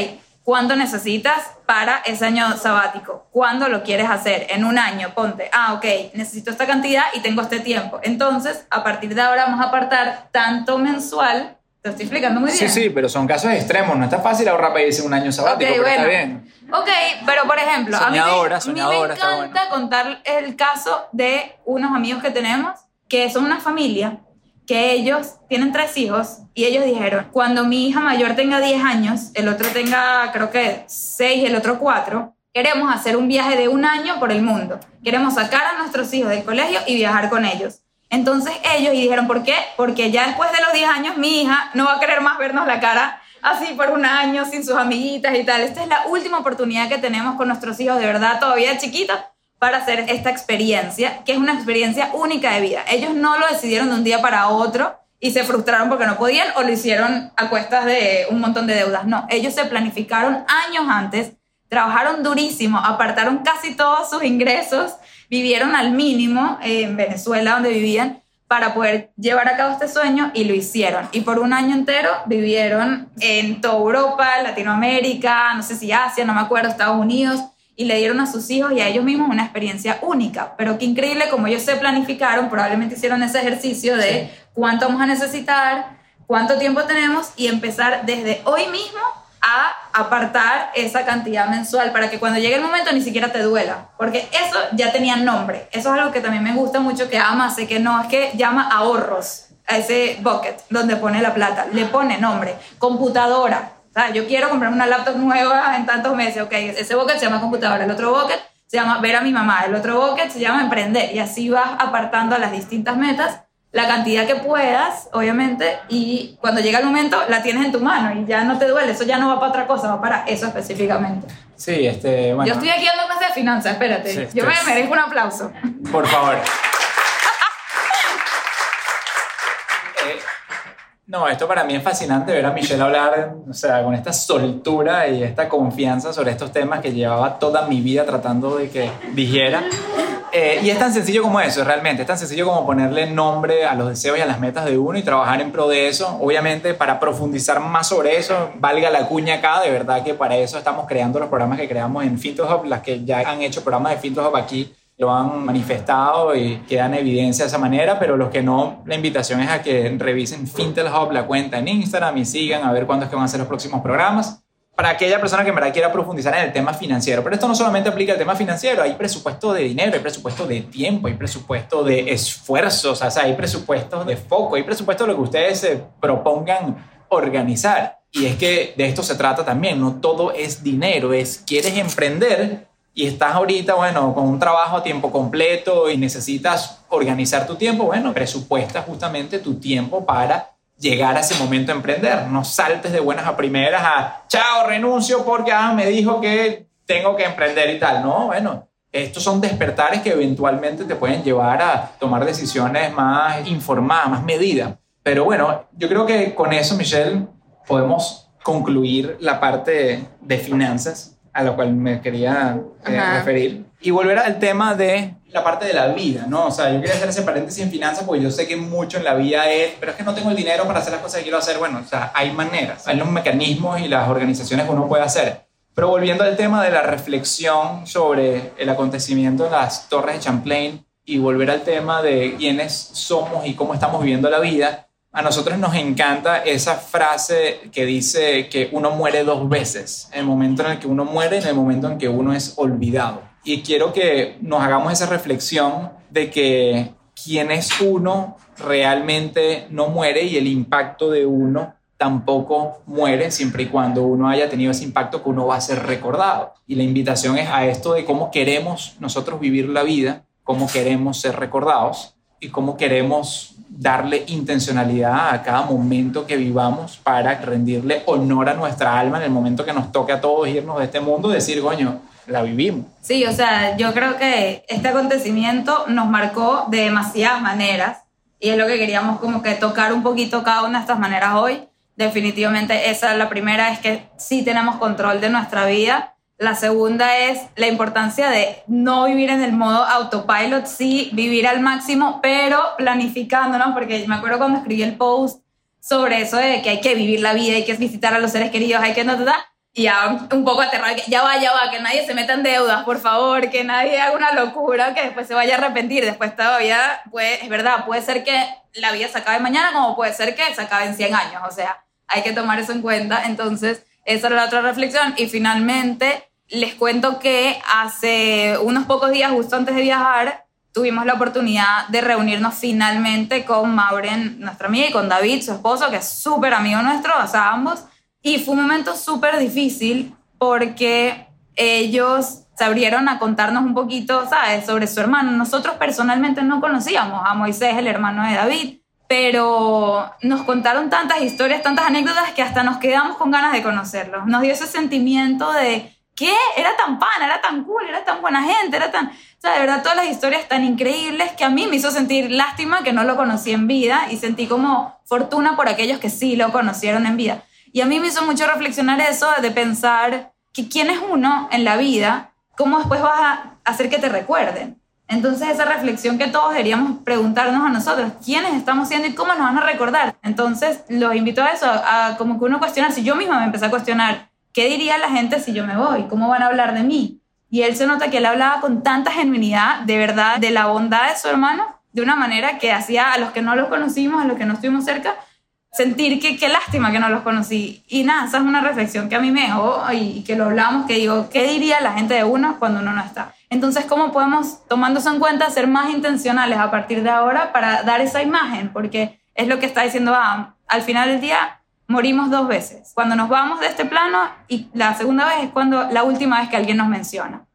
¿cuánto necesitas para ese año sabático? ¿Cuándo lo quieres hacer? En un año, ponte. Ah, ok, necesito esta cantidad y tengo este tiempo. Entonces, a partir de ahora vamos a apartar tanto mensual. Te estoy explicando muy bien. Sí, sí, pero son casos extremos. No está fácil ahorrar para irse un año sabático, pero está bien. Ok, pero por ejemplo, a, mí me, a mí me encanta contar el caso de unos amigos que tenemos que son una familia que ellos tienen tres hijos y ellos dijeron, cuando mi hija mayor tenga 10 años, el otro tenga creo que 6 y el otro 4, queremos hacer un viaje de un año por el mundo. Queremos sacar a nuestros hijos del colegio y viajar con ellos. Entonces ellos y dijeron, ¿por qué? Porque ya después de los 10 años mi hija no va a querer más vernos la cara así por un año sin sus amiguitas y tal. Esta es la última oportunidad que tenemos con nuestros hijos de verdad todavía chiquitos para hacer esta experiencia, que es una experiencia única de vida. Ellos no lo decidieron de un día para otro y se frustraron porque no podían o lo hicieron a cuestas de un montón de deudas. No, ellos se planificaron años antes, trabajaron durísimo, apartaron casi todos sus ingresos, vivieron al mínimo en Venezuela donde vivían para poder llevar a cabo este sueño y lo hicieron. Y por un año entero vivieron en toda Europa, Latinoamérica, no sé si Asia, no me acuerdo, Estados Unidos y le dieron a sus hijos y a ellos mismos una experiencia única. Pero qué increíble como ellos se planificaron, probablemente hicieron ese ejercicio de cuánto vamos a necesitar, cuánto tiempo tenemos y empezar desde hoy mismo a apartar esa cantidad mensual para que cuando llegue el momento ni siquiera te duela, porque eso ya tenía nombre. Eso es algo que también me gusta mucho que ama, sé que no, es que llama ahorros a ese bucket donde pone la plata, le pone nombre, computadora, o sea, yo quiero comprarme una laptop nueva en tantos meses, ok, ese bucket se llama computadora, el otro bucket se llama ver a mi mamá, el otro bucket se llama emprender y así vas apartando a las distintas metas la cantidad que puedas, obviamente, y cuando llega el momento la tienes en tu mano y ya no te duele, eso ya no va para otra cosa, va para eso específicamente. Sí, este, bueno. Yo estoy aquí dando clases de finanzas, espérate, yo me merezco un aplauso. Por favor. No, esto para mí es fascinante ver a Michelle hablar, o sea, con esta soltura y esta confianza sobre estos temas que llevaba toda mi vida tratando de que dijera. Eh, y es tan sencillo como eso, realmente. Es tan sencillo como ponerle nombre a los deseos y a las metas de uno y trabajar en pro de eso. Obviamente, para profundizar más sobre eso, valga la cuña acá, de verdad que para eso estamos creando los programas que creamos en FintoHub, las que ya han hecho programas de FintoHub aquí lo han manifestado y quedan evidencia de esa manera, pero los que no, la invitación es a que revisen Fintel Hub, la cuenta en Instagram y sigan a ver cuándo es que van a ser los próximos programas. Para aquella persona que en verdad quiera profundizar en el tema financiero, pero esto no solamente aplica al tema financiero, hay presupuesto de dinero, hay presupuesto de tiempo, hay presupuesto de esfuerzos, o sea, hay presupuesto de foco, hay presupuesto de lo que ustedes se propongan organizar. Y es que de esto se trata también, no todo es dinero, es quieres emprender, y estás ahorita, bueno, con un trabajo a tiempo completo y necesitas organizar tu tiempo, bueno, presupuesta justamente tu tiempo para llegar a ese momento de emprender. No saltes de buenas a primeras a, chao, renuncio porque ah, me dijo que tengo que emprender y tal. No, bueno, estos son despertares que eventualmente te pueden llevar a tomar decisiones más informadas, más medidas. Pero bueno, yo creo que con eso, Michelle, podemos concluir la parte de finanzas a la cual me quería eh, referir y volver al tema de la parte de la vida, ¿no? O sea, yo quería hacer ese paréntesis en finanzas porque yo sé que mucho en la vida es, pero es que no tengo el dinero para hacer las cosas que quiero hacer. Bueno, o sea, hay maneras, hay los mecanismos y las organizaciones que uno puede hacer. Pero volviendo al tema de la reflexión sobre el acontecimiento en las torres de Champlain y volver al tema de quiénes somos y cómo estamos viviendo la vida, a nosotros nos encanta esa frase que dice que uno muere dos veces, el momento en el que uno muere y en el momento en que uno es olvidado. Y quiero que nos hagamos esa reflexión de que quién es uno realmente no muere y el impacto de uno tampoco muere siempre y cuando uno haya tenido ese impacto que uno va a ser recordado. Y la invitación es a esto de cómo queremos nosotros vivir la vida, cómo queremos ser recordados y cómo queremos darle intencionalidad a cada momento que vivamos para rendirle honor a nuestra alma en el momento que nos toque a todos irnos de este mundo, decir, coño, la vivimos. Sí, o sea, yo creo que este acontecimiento nos marcó de demasiadas maneras y es lo que queríamos como que tocar un poquito cada una de estas maneras hoy. Definitivamente esa es la primera, es que sí tenemos control de nuestra vida la segunda es la importancia de no vivir en el modo autopilot, sí vivir al máximo, pero planificando, ¿no? Porque me acuerdo cuando escribí el post sobre eso de que hay que vivir la vida, hay que visitar a los seres queridos, hay que no, y ya un poco aterrado, que ya va, ya va, que nadie se meta en deudas, por favor, que nadie haga una locura, que después se vaya a arrepentir, después todavía, puede, es verdad, puede ser que la vida se acabe mañana, como puede ser que se acabe en 100 años, o sea, hay que tomar eso en cuenta, entonces, esa era la otra reflexión, y finalmente, les cuento que hace unos pocos días, justo antes de viajar, tuvimos la oportunidad de reunirnos finalmente con Mauren, nuestra amiga, y con David, su esposo, que es súper amigo nuestro, o sea, ambos. Y fue un momento súper difícil porque ellos se abrieron a contarnos un poquito, ¿sabes?, sobre su hermano. Nosotros personalmente no conocíamos a Moisés, el hermano de David, pero nos contaron tantas historias, tantas anécdotas que hasta nos quedamos con ganas de conocerlos. Nos dio ese sentimiento de ¿qué? Era tan pana, era tan cool, era tan buena gente, era tan... O sea, de verdad, todas las historias tan increíbles que a mí me hizo sentir lástima que no lo conocí en vida y sentí como fortuna por aquellos que sí lo conocieron en vida. Y a mí me hizo mucho reflexionar eso de pensar que quién es uno en la vida, cómo después vas a hacer que te recuerden. Entonces esa reflexión que todos deberíamos preguntarnos a nosotros, ¿quiénes estamos siendo y cómo nos van a recordar? Entonces los invito a eso, a como que uno cuestionar, si yo misma me empecé a cuestionar, ¿qué diría la gente si yo me voy? ¿Cómo van a hablar de mí? Y él se nota que él hablaba con tanta genuinidad, de verdad, de la bondad de su hermano, de una manera que hacía a los que no los conocimos, a los que no estuvimos cerca, sentir que qué lástima que no los conocí. Y nada, esa es una reflexión que a mí me dejó y que lo hablamos, que digo, ¿qué diría la gente de uno cuando uno no está? Entonces, ¿cómo podemos, tomándose en cuenta, ser más intencionales a partir de ahora para dar esa imagen? Porque es lo que está diciendo Adam. Al final del día, morimos dos veces. Cuando nos vamos de este plano y la segunda vez es cuando la última vez que alguien nos menciona.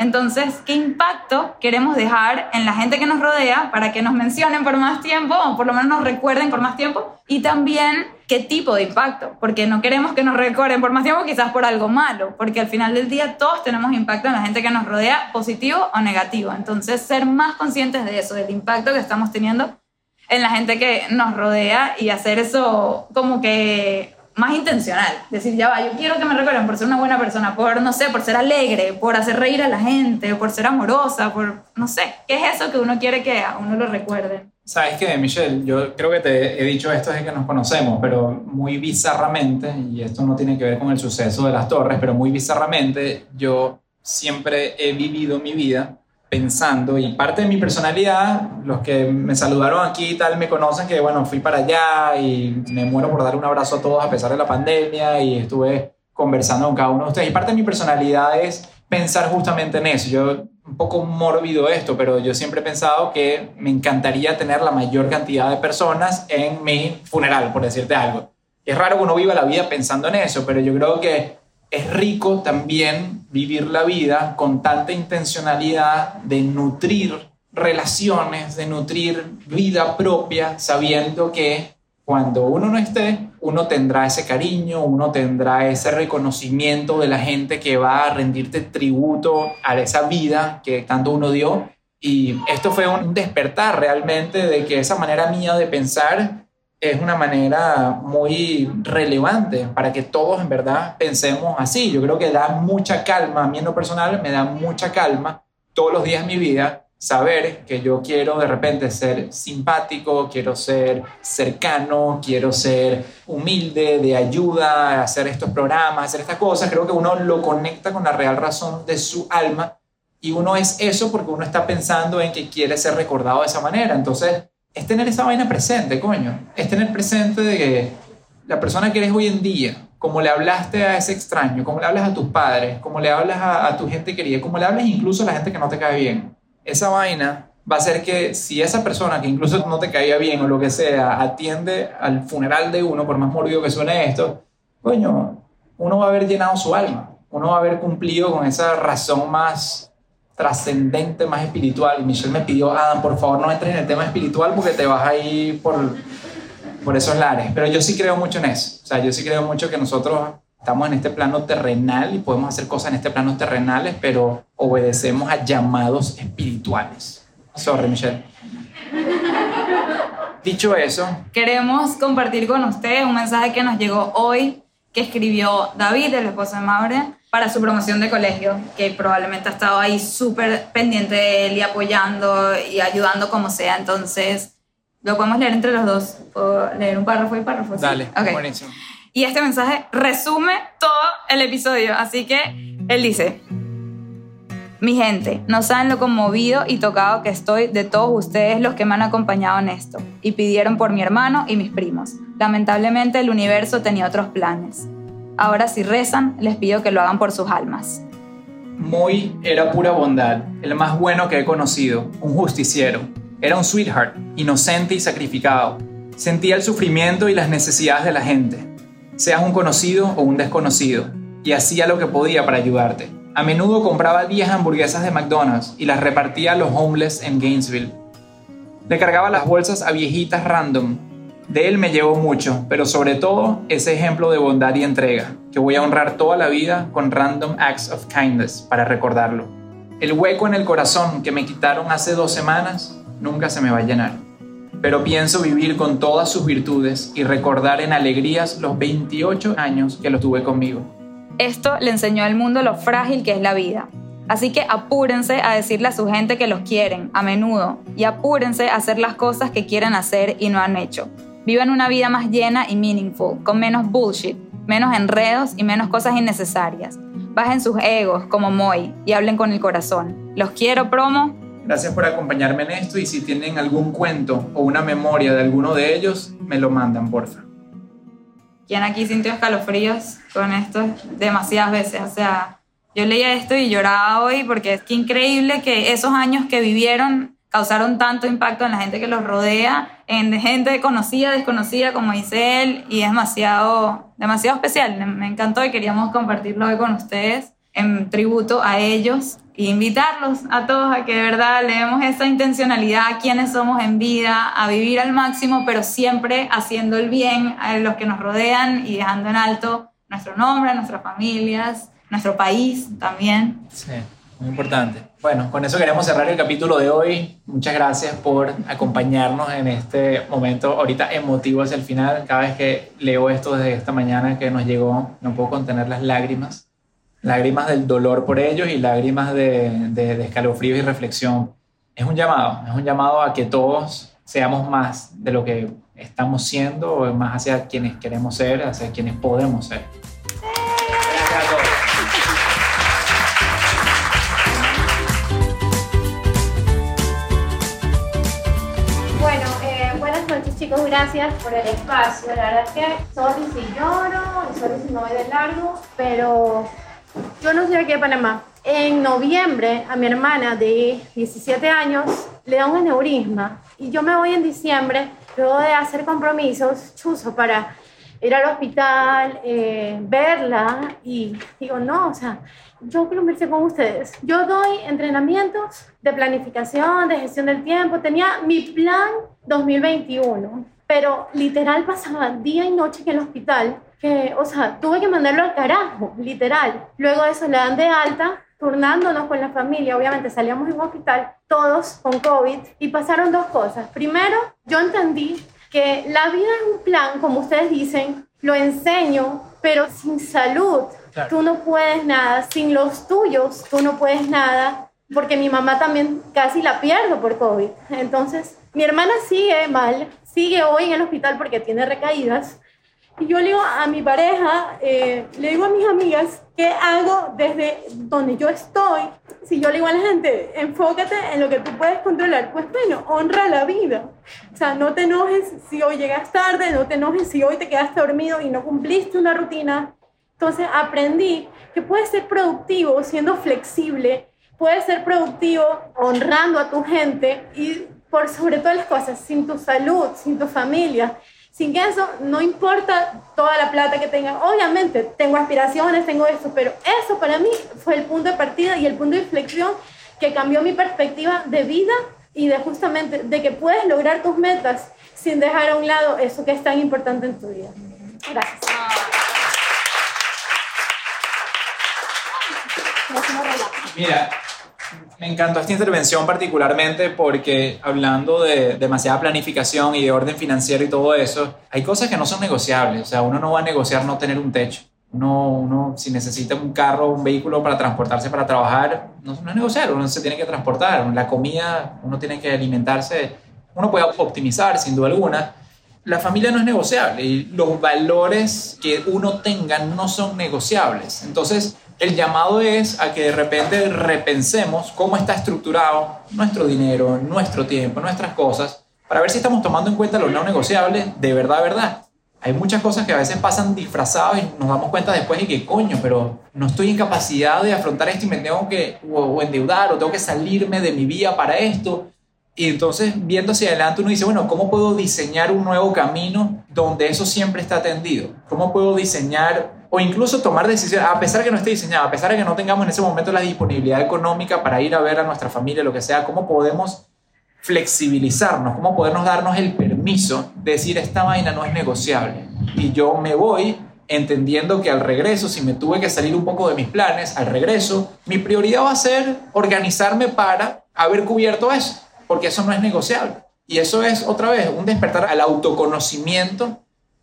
Entonces, ¿qué impacto queremos dejar en la gente que nos rodea para que nos mencionen por más tiempo o por lo menos nos recuerden por más tiempo? Y también, ¿qué tipo de impacto? Porque no queremos que nos recuerden por más tiempo quizás por algo malo, porque al final del día todos tenemos impacto en la gente que nos rodea, positivo o negativo. Entonces, ser más conscientes de eso, del impacto que estamos teniendo en la gente que nos rodea y hacer eso como que más intencional. Decir, ya va, yo quiero que me recuerden por ser una buena persona, por, no sé, por ser alegre, por hacer reír a la gente, por ser amorosa, por, no sé, ¿qué es eso que uno quiere que a uno lo recuerden? Sabes que, Michelle, yo creo que te he dicho esto desde que nos conocemos, pero muy bizarramente, y esto no tiene que ver con el suceso de las torres, pero muy bizarramente, yo siempre he vivido mi vida pensando y parte de mi personalidad, los que me saludaron aquí y tal me conocen que bueno, fui para allá y me muero por dar un abrazo a todos a pesar de la pandemia y estuve conversando con cada uno de ustedes y parte de mi personalidad es pensar justamente en eso. Yo un poco mórbido esto, pero yo siempre he pensado que me encantaría tener la mayor cantidad de personas en mi funeral, por decirte algo. Es raro que uno viva la vida pensando en eso, pero yo creo que es rico también vivir la vida con tanta intencionalidad de nutrir relaciones, de nutrir vida propia, sabiendo que cuando uno no esté, uno tendrá ese cariño, uno tendrá ese reconocimiento de la gente que va a rendirte tributo a esa vida que tanto uno dio. Y esto fue un despertar realmente de que esa manera mía de pensar es una manera muy relevante para que todos en verdad pensemos así. Yo creo que da mucha calma, a mí en lo personal me da mucha calma todos los días de mi vida saber que yo quiero de repente ser simpático, quiero ser cercano, quiero ser humilde, de ayuda, hacer estos programas, hacer estas cosas, creo que uno lo conecta con la real razón de su alma y uno es eso porque uno está pensando en que quiere ser recordado de esa manera. Entonces, es tener esa vaina presente, coño. Es tener presente de que la persona que eres hoy en día, como le hablaste a ese extraño, como le hablas a tus padres, como le hablas a, tu gente querida, como le hablas incluso a la gente que no te cae bien esa vaina va a ser que si esa persona que incluso no te caía bien o lo que sea, atiende al funeral de uno, por más morbido que suene esto, coño, uno va a haber llenado su alma, uno va a haber cumplido con esa razón más trascendente, más espiritual. Y Michelle me pidió, Adam, por favor no entres en el tema espiritual porque te vas a ir por, por esos lares. Pero yo sí creo mucho en eso. O sea, yo sí creo mucho que nosotros Estamos en este plano terrenal y podemos hacer cosas en este plano terrenales, pero obedecemos a llamados espirituales. Sorry, Michelle. Dicho eso, queremos compartir con ustedes un mensaje que nos llegó hoy, que escribió David, el esposo de Maure, para su promoción de colegio, que probablemente ha estado ahí súper pendiente de él y apoyando y ayudando como sea. Entonces, lo podemos leer entre los dos. ¿Puedo leer un párrafo y párrafo? Dale, buenísimo. Y este mensaje resume todo el episodio. Así que él dice, mi gente, no saben lo conmovido y tocado que estoy de todos ustedes los que me han acompañado en esto y pidieron por mi hermano y mis primos. Lamentablemente el universo tenía otros planes. Ahora si rezan, les pido que lo hagan por sus almas. Muy era pura bondad, el más bueno que he conocido, un justiciero. Era un sweetheart, inocente y sacrificado. Sentía el sufrimiento y las necesidades de la gente seas un conocido o un desconocido, y hacía lo que podía para ayudarte. A menudo compraba 10 hamburguesas de McDonald's y las repartía a los homeless en Gainesville. Le cargaba las bolsas a viejitas random. De él me llevo mucho, pero sobre todo ese ejemplo de bondad y entrega, que voy a honrar toda la vida con random acts of kindness para recordarlo. El hueco en el corazón que me quitaron hace dos semanas nunca se me va a llenar pero pienso vivir con todas sus virtudes y recordar en alegrías los 28 años que lo tuve conmigo. Esto le enseñó al mundo lo frágil que es la vida. Así que apúrense a decirle a su gente que los quieren, a menudo, y apúrense a hacer las cosas que quieren hacer y no han hecho. Vivan una vida más llena y meaningful, con menos bullshit, menos enredos y menos cosas innecesarias. Bajen sus egos como Moy y hablen con el corazón. Los quiero, promo. Gracias por acompañarme en esto y si tienen algún cuento o una memoria de alguno de ellos, me lo mandan, porfa. ¿Quién aquí sintió escalofríos con esto? Demasiadas veces. O sea, yo leía esto y lloraba hoy porque es que increíble que esos años que vivieron causaron tanto impacto en la gente que los rodea, en gente conocida, desconocida, como dice él, y es demasiado, demasiado especial. Me encantó y queríamos compartirlo hoy con ustedes en tributo a ellos invitarlos a todos a que de verdad le demos esa intencionalidad a quienes somos en vida, a vivir al máximo, pero siempre haciendo el bien a los que nos rodean y dejando en alto nuestro nombre, nuestras familias, nuestro país también. Sí, muy importante. Bueno, con eso queremos cerrar el capítulo de hoy. Muchas gracias por acompañarnos en este momento ahorita emotivo hacia el final. Cada vez que leo esto desde esta mañana que nos llegó, no puedo contener las lágrimas lágrimas del dolor por ellos y lágrimas de, de, escalofrío y reflexión. Es un llamado, es un llamado a que todos seamos más de lo que estamos siendo, más hacia quienes queremos ser, hacia quienes podemos ser. Chicos, gracias por el espacio. La verdad es que sorry si lloro, sorry si no voy de largo, pero yo no soy aquí de Panamá. En noviembre a mi hermana de 17 años le da un aneurisma y yo me voy en diciembre luego de hacer compromisos chuzo para ir al hospital, eh, verla y digo, no, o sea, yo verse con ustedes. Yo doy entrenamientos de planificación, de gestión del tiempo. Tenía mi plan 2021 pero literal pasaba día y noche en el hospital, que, o sea, tuve que mandarlo al carajo, literal. Luego de eso le dan de alta, turnándonos con la familia, obviamente salíamos en un hospital, todos con COVID, y pasaron dos cosas. Primero, yo entendí que la vida es un plan, como ustedes dicen, lo enseño, pero sin salud tú no puedes nada, sin los tuyos tú no puedes nada, porque mi mamá también casi la pierdo por COVID. Entonces, mi hermana sigue mal, sigue hoy en el hospital porque tiene recaídas. Y yo le digo a mi pareja, eh, le digo a mis amigas, ¿qué hago desde donde yo estoy? Si yo le digo a la gente, enfócate en lo que tú puedes controlar, pues bueno, honra la vida. O sea, no te enojes si hoy llegas tarde, no te enojes si hoy te quedaste dormido y no cumpliste una rutina. Entonces aprendí que puedes ser productivo siendo flexible, puedes ser productivo honrando a tu gente y por sobre todas las cosas, sin tu salud, sin tu familia, sin que eso, no importa toda la plata que tengas. Obviamente, tengo aspiraciones, tengo esto, pero eso para mí fue el punto de partida y el punto de inflexión que cambió mi perspectiva de vida y de justamente de que puedes lograr tus metas sin dejar a un lado eso que es tan importante en tu vida. Gracias. Mira, me encantó esta intervención particularmente porque hablando de demasiada planificación y de orden financiero y todo eso, hay cosas que no son negociables. O sea, uno no va a negociar no tener un techo. Uno, uno si necesita un carro, un vehículo para transportarse para trabajar, no, no es negociar, uno se tiene que transportar. La comida, uno tiene que alimentarse. Uno puede optimizar, sin duda alguna. La familia no es negociable y los valores que uno tenga no son negociables. Entonces, el llamado es a que de repente repensemos cómo está estructurado nuestro dinero, nuestro tiempo, nuestras cosas, para ver si estamos tomando en cuenta lo no negociable de verdad, verdad. Hay muchas cosas que a veces pasan disfrazadas y nos damos cuenta después de que, coño, pero no estoy en capacidad de afrontar esto y me tengo que endeudar o tengo que salirme de mi vía para esto. Y entonces, viendo hacia adelante, uno dice, bueno, ¿cómo puedo diseñar un nuevo camino donde eso siempre está atendido? ¿Cómo puedo diseñar o incluso tomar decisiones, a pesar de que no esté diseñado, a pesar de que no tengamos en ese momento la disponibilidad económica para ir a ver a nuestra familia, lo que sea, cómo podemos flexibilizarnos, cómo podernos darnos el permiso de decir esta vaina no es negociable. Y yo me voy entendiendo que al regreso, si me tuve que salir un poco de mis planes, al regreso, mi prioridad va a ser organizarme para haber cubierto eso, porque eso no es negociable. Y eso es otra vez un despertar al autoconocimiento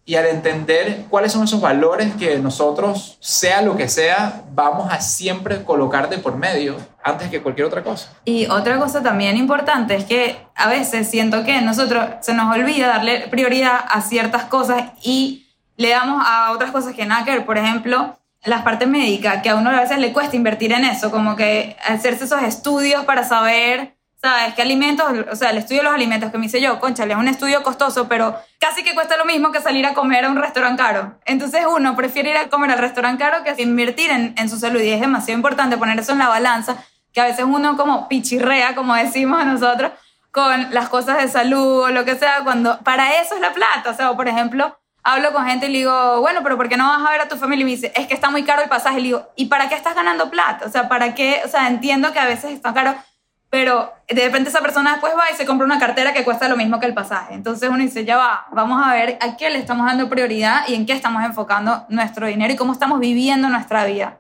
y al entender cuáles son esos valores que nosotros, sea lo que sea, vamos a siempre colocar de por medio antes que cualquier otra cosa. Y otra cosa también importante es que a veces siento que nosotros se nos olvida darle prioridad a ciertas cosas y le damos a otras cosas que nada que ver. Por ejemplo, las partes médicas, que a uno a veces le cuesta invertir en eso, como que hacerse esos estudios para saber ¿sabes? ¿Qué alimentos? O sea, el estudio de los alimentos que me hice yo, conchale, es un estudio costoso, pero casi que cuesta lo mismo que salir a comer a un restaurante caro. Entonces uno prefiere ir a comer al restaurante caro que invertir en, en su salud y es demasiado importante poner eso en la balanza, que a veces uno como pichirrea, como decimos nosotros, con las cosas de salud o lo que sea, cuando para eso es la plata. O sea, por ejemplo, hablo con gente y le digo, bueno, pero ¿por qué no vas a ver a tu familia? Y me dice, es que está muy caro el pasaje. Y le digo, ¿y para qué estás ganando plata? O sea, ¿para qué? O sea, entiendo que a veces está caro pero de repente esa persona después va y se compra una cartera que cuesta lo mismo que el pasaje. Entonces uno dice, ya va, vamos a ver a qué le estamos dando prioridad y en qué estamos enfocando nuestro dinero y cómo estamos viviendo nuestra vida.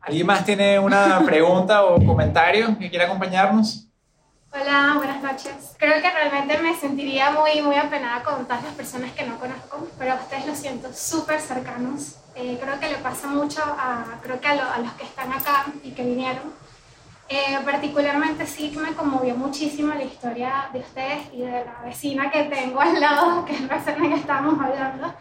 ¿Alguien más tiene una pregunta o comentario que quiera acompañarnos? Hola, buenas noches. Creo que realmente me sentiría muy, muy apenada con todas las personas que no conozco, pero a ustedes los siento súper cercanos. Eh, creo que le pasa mucho a, creo que a, a los que están acá y que vinieron eh, particularmente sí me conmovió muchísimo la historia de ustedes y de la vecina que tengo al lado, que es la persona que estábamos hablando.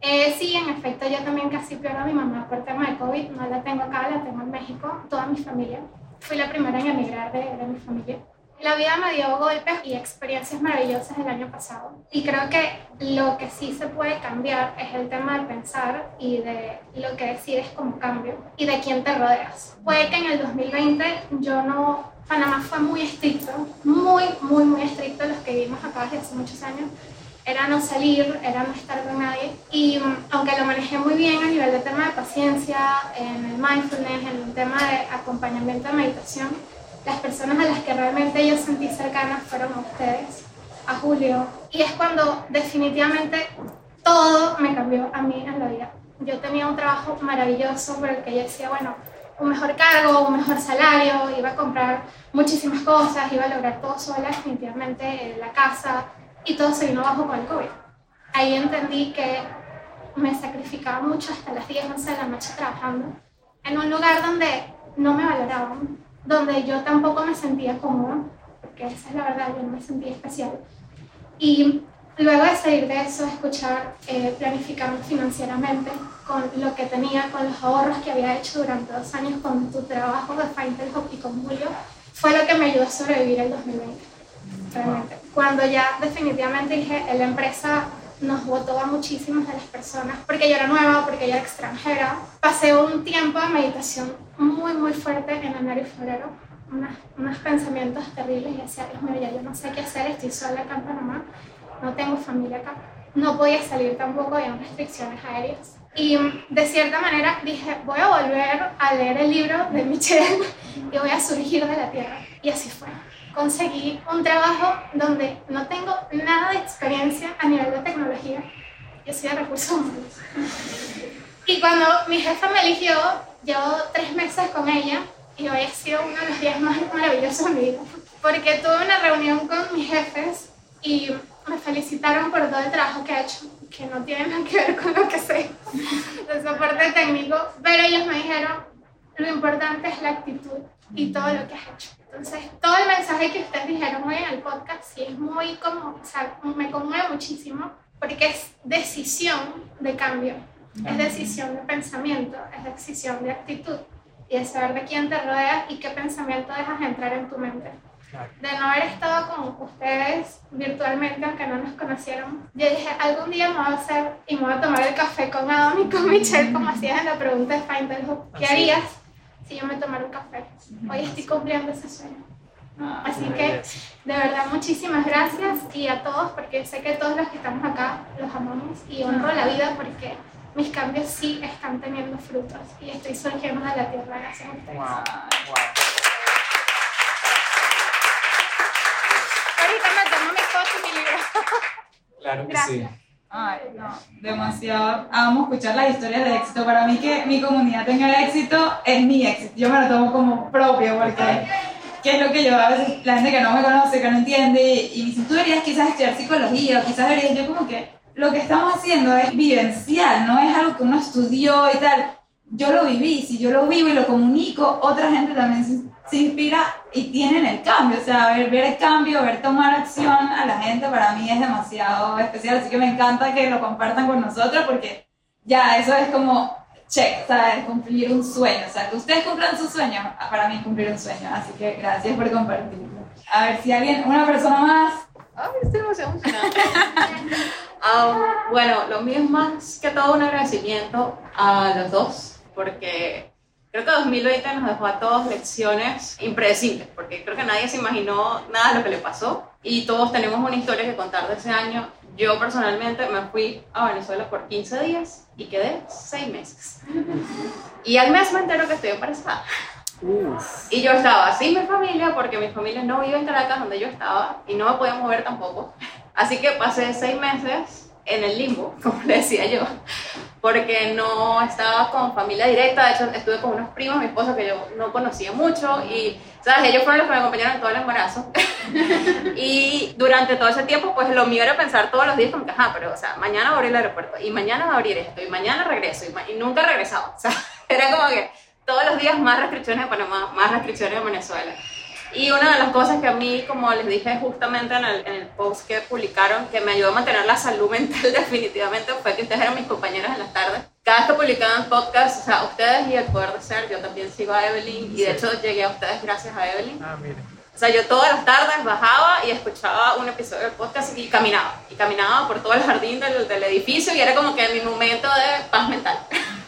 Eh, sí, en efecto, yo también casi pierdo a mi mamá por tema de COVID. No la tengo acá, la tengo en México, toda mi familia. Fui la primera en emigrar de, de mi familia. La vida me dio golpes y experiencias maravillosas el año pasado. Y creo que lo que sí se puede cambiar es el tema de pensar y de lo que decides como cambio y de quién te rodeas. Puede que en el 2020 yo no... Panamá fue muy estricto, muy, muy, muy estricto los que vivimos acá desde hace muchos años. Era no salir, era no estar con nadie. Y mm, aunque lo manejé muy bien a nivel de tema de paciencia, en el mindfulness, en el tema de acompañamiento de meditación, las personas a las que realmente yo sentí cercanas fueron ustedes. a julio. Y es cuando definitivamente todo me cambió a mí en la vida. Yo tenía un trabajo maravilloso por el que yo decía, bueno, un mejor cargo, un mejor salario, iba a comprar muchísimas cosas, iba a lograr todo sola, definitivamente en la casa, y todo se vino abajo con el COVID. Ahí entendí que me sacrificaba mucho hasta las 10, 11 de la noche trabajando en un lugar donde no me valoraban, donde yo tampoco me sentía cómoda, porque esa es la verdad, yo no me sentía especial. Y luego de salir de eso, escuchar eh, financieramente con lo que tenía, con los ahorros que había hecho durante dos años con tu trabajo de Hop y con Julio, fue lo que me ayudó a sobrevivir el 2020. Realmente. Cuando ya definitivamente dije, la empresa nos votó a muchísimas de las personas, porque yo era nueva, porque yo era extranjera. Pasé un tiempo de meditación muy, muy fuerte en enero y febrero, unos pensamientos terribles y decía, Dios mío, ya yo no sé qué hacer, estoy sola acá en Panamá, no tengo familia acá, no podía salir tampoco, había restricciones aéreas. Y de cierta manera dije, voy a volver a leer el libro de Michelle y voy a surgir de la tierra. Y así fue conseguí un trabajo donde no tengo nada de experiencia a nivel de tecnología. Yo soy de recursos humanos. Y cuando mi jefa me eligió, llevo tres meses con ella y hoy ha sido uno de los días más maravillosos de mi vida. Porque tuve una reunión con mis jefes y me felicitaron por todo el trabajo que he hecho, que no tiene nada que ver con lo que sé de soporte técnico, pero ellos me dijeron, lo importante es la actitud y todo lo que has hecho. Entonces, todo el mensaje que ustedes dijeron hoy en el podcast, sí es muy como, o sea, me conmueve muchísimo porque es decisión de cambio, es decisión de pensamiento, es decisión de actitud y de saber de quién te rodeas y qué pensamiento dejas entrar en tu mente. De no haber estado con ustedes virtualmente, aunque no nos conocieron, yo dije, algún día me voy a hacer y me voy a tomar el café con Adam y con Michelle, como hacías en la pregunta de Find ¿Qué harías? si yo me tomara un café. Hoy estoy cumpliendo ese sueño. Ah, Así que de verdad muchísimas gracias y a todos porque sé que todos los que estamos acá los amamos y honro la vida porque mis cambios sí están teniendo frutos y estoy surgiendo de la tierra gracias a ustedes. Ahorita me tomo mi y mi libro. Claro que sí. Ay, no, demasiado. Amo escuchar las historias de éxito. Para mí que mi comunidad tenga éxito es mi éxito. Yo me lo tomo como propio porque qué es lo que yo a veces la gente que no me conoce, que no entiende y me dice, tú deberías quizás estudiar psicología o quizás deberías, yo como que lo que estamos haciendo es vivencial, no es algo que uno estudió y tal. Yo lo viví, si yo lo vivo y lo comunico, otra gente también se inspira y tienen el cambio, o sea, ver, el cambio, ver tomar acción a la gente para mí es demasiado especial, así que me encanta que lo compartan con nosotros porque ya eso es como check, ¿sabes? Cumplir un sueño, o sea, que ustedes cumplan su sueño, para mí es cumplir un sueño, así que gracias por compartirlo. A ver si alguien, una persona más. Ay, estoy emocionada. um, bueno, lo mío es más que todo un agradecimiento a los dos, porque Creo que 2020 nos dejó a todos lecciones impredecibles, porque creo que nadie se imaginó nada de lo que le pasó y todos tenemos una historia que contar de ese año. Yo personalmente me fui a Venezuela por 15 días y quedé 6 meses. Y al mes me entero que estoy embarazada. Y yo estaba sin mi familia porque mi familia no vive en Caracas donde yo estaba y no me podía mover tampoco. Así que pasé 6 meses en el limbo, como le decía yo, porque no estaba con familia directa, de hecho estuve con unos primos, mi esposo que yo no conocía mucho y, ¿sabes? Ellos fueron los que me acompañaron en todo el embarazo. y durante todo ese tiempo, pues lo mío era pensar todos los días como que, ajá, pero, o sea, mañana voy a abrir el aeropuerto y mañana va a abrir esto y mañana regreso y, y nunca regresaba, o sea, era como que todos los días más restricciones de Panamá, más restricciones de Venezuela. Y una de las cosas que a mí, como les dije justamente en el, en el, post que publicaron, que me ayudó a mantener la salud mental definitivamente, fue que ustedes eran mis compañeros en las tardes. Cada vez que publicaban podcast, o sea, ustedes y el poder de ser, yo también sigo a Evelyn y de hecho llegué a ustedes gracias a Evelyn. Ah, mire. O sea, yo todas las tardes bajaba y escuchaba un episodio del podcast y caminaba. Y caminaba por todo el jardín del, del edificio y era como que mi momento de paz mental.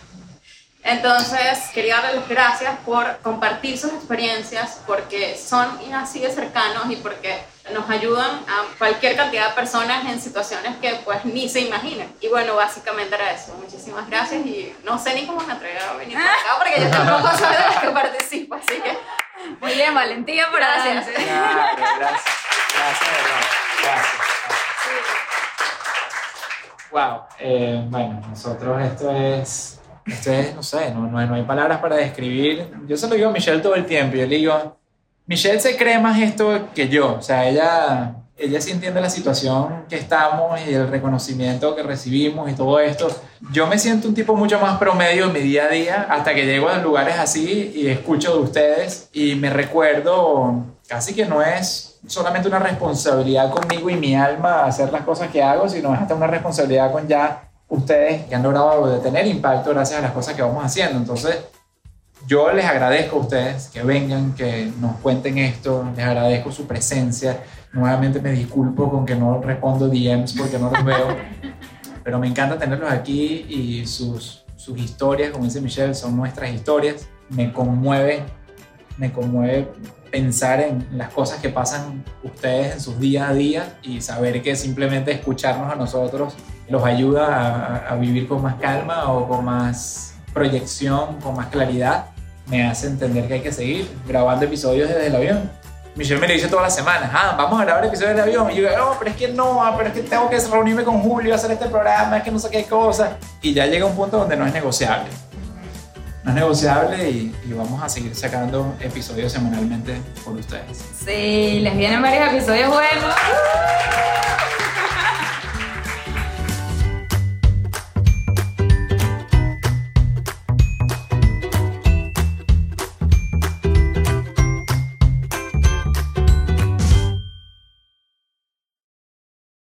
Entonces, quería darles las gracias por compartir sus experiencias, porque son así de cercanos y porque nos ayudan a cualquier cantidad de personas en situaciones que pues ni se imaginen. Y bueno, básicamente era eso. Muchísimas gracias y no sé ni cómo me atrevo a venir para acá porque yo tampoco soy de las que participo, así que... Muy bien, Valentía, por Gracias. Claro, gracias. Gracias, verdad. Gracias. Wow. Eh, bueno, nosotros esto es, esto es, no sé, no, no, hay, no hay palabras para describir. Yo se lo digo a Michelle todo el tiempo. Yo le digo, Michelle se cree más esto que yo. O sea, ella, ella sí entiende la situación que estamos y el reconocimiento que recibimos y todo esto. Yo me siento un tipo mucho más promedio en mi día a día hasta que llego a lugares así y escucho de ustedes y me recuerdo casi que no es solamente una responsabilidad conmigo y mi alma hacer las cosas que hago, sino es hasta una responsabilidad con ya ustedes que han logrado tener impacto gracias a las cosas que vamos haciendo. Entonces, yo les agradezco a ustedes que vengan, que nos cuenten esto, les agradezco su presencia. Nuevamente me disculpo con que no respondo DMs porque no los veo, pero me encanta tenerlos aquí y sus, sus historias, como dice Michelle, son nuestras historias. Me conmueve, me conmueve pensar en las cosas que pasan ustedes en sus días a día y saber que simplemente escucharnos a nosotros los ayuda a, a vivir con más calma o con más proyección, con más claridad, me hace entender que hay que seguir grabando episodios desde el avión. Michelle me lo dice todas las semanas, ah, vamos a grabar episodios del avión. Y yo, no, pero es que no, ah, pero es que tengo que reunirme con Julio hacer este programa, es que no sé qué cosa. Y ya llega un punto donde no es negociable no es negociable y, y, vamos a seguir sacando episodios semanalmente por ustedes. Sí, les vienen varios episodios buenos.